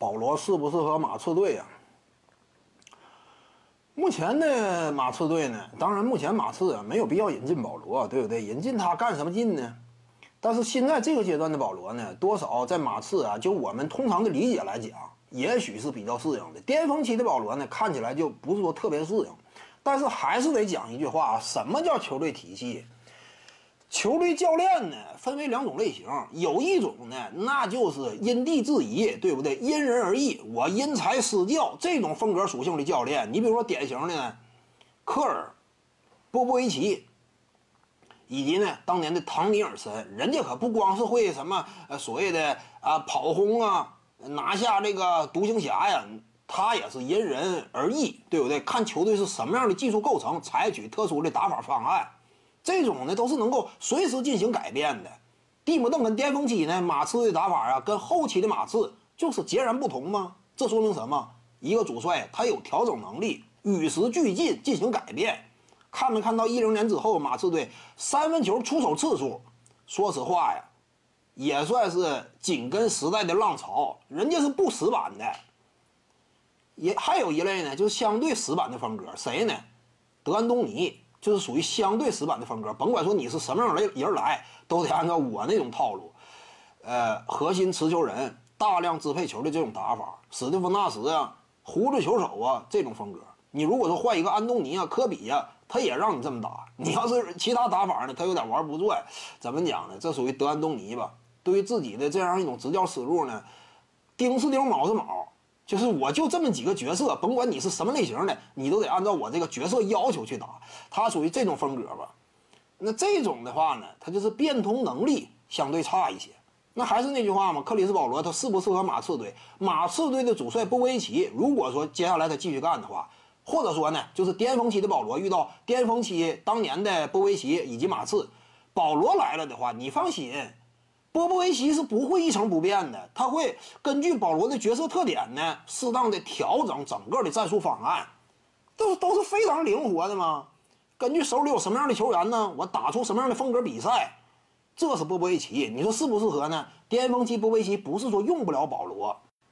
保罗适不适合马刺队呀？目前的马刺队呢，当然目前马刺啊没有必要引进保罗，对不对？引进他干什么劲呢？但是现在这个阶段的保罗呢，多少在马刺啊，就我们通常的理解来讲，也许是比较适应的。巅峰期的保罗呢，看起来就不是说特别适应，但是还是得讲一句话，什么叫球队体系？球队教练呢，分为两种类型，有一种呢，那就是因地制宜，对不对？因人而异，我因材施教这种风格属性的教练。你比如说典型的呢，科尔、波波维奇，以及呢当年的唐尼尔森，人家可不光是会什么呃所谓的啊跑轰啊，拿下这个独行侠呀，他也是因人而异，对不对？看球队是什么样的技术构成，采取特殊的打法方案。这种呢都是能够随时进行改变的。蒂姆邓肯巅峰期呢马刺的打法啊，跟后期的马刺就是截然不同吗？这说明什么？一个主帅他有调整能力，与时俱进进行改变。看没看到一零年之后马刺队三分球出手次数？说实话呀，也算是紧跟时代的浪潮。人家是不死板的。也还有一类呢，就是相对死板的风格。谁呢？德安东尼。就是属于相对死板的风格，甭管说你是什么样的人来，都得按照我那种套路。呃，核心持球人，大量支配球的这种打法，史蒂夫纳什啊，胡子球手啊，这种风格。你如果说换一个安东尼啊、科比呀，他也让你这么打。你要是其他打法呢，他有点玩不转。怎么讲呢？这属于德安东尼吧？对于自己的这样一种执教思路呢，丁是丁，卯是卯。就是我就这么几个角色，甭管你是什么类型的，你都得按照我这个角色要求去打。他属于这种风格吧？那这种的话呢，他就是变通能力相对差一些。那还是那句话嘛，克里斯保罗他适不适合马刺队？马刺队的主帅波维奇，如果说接下来他继续干的话，或者说呢，就是巅峰期的保罗遇到巅峰期当年的波维奇以及马刺，保罗来了的话，你放心。波波维奇是不会一成不变的，他会根据保罗的角色特点呢，适当的调整整个的战术方案，都都是非常灵活的嘛。根据手里有什么样的球员呢，我打出什么样的风格比赛，这是波波维奇。你说适不适合呢？巅峰期波波维奇不是说用不了保罗。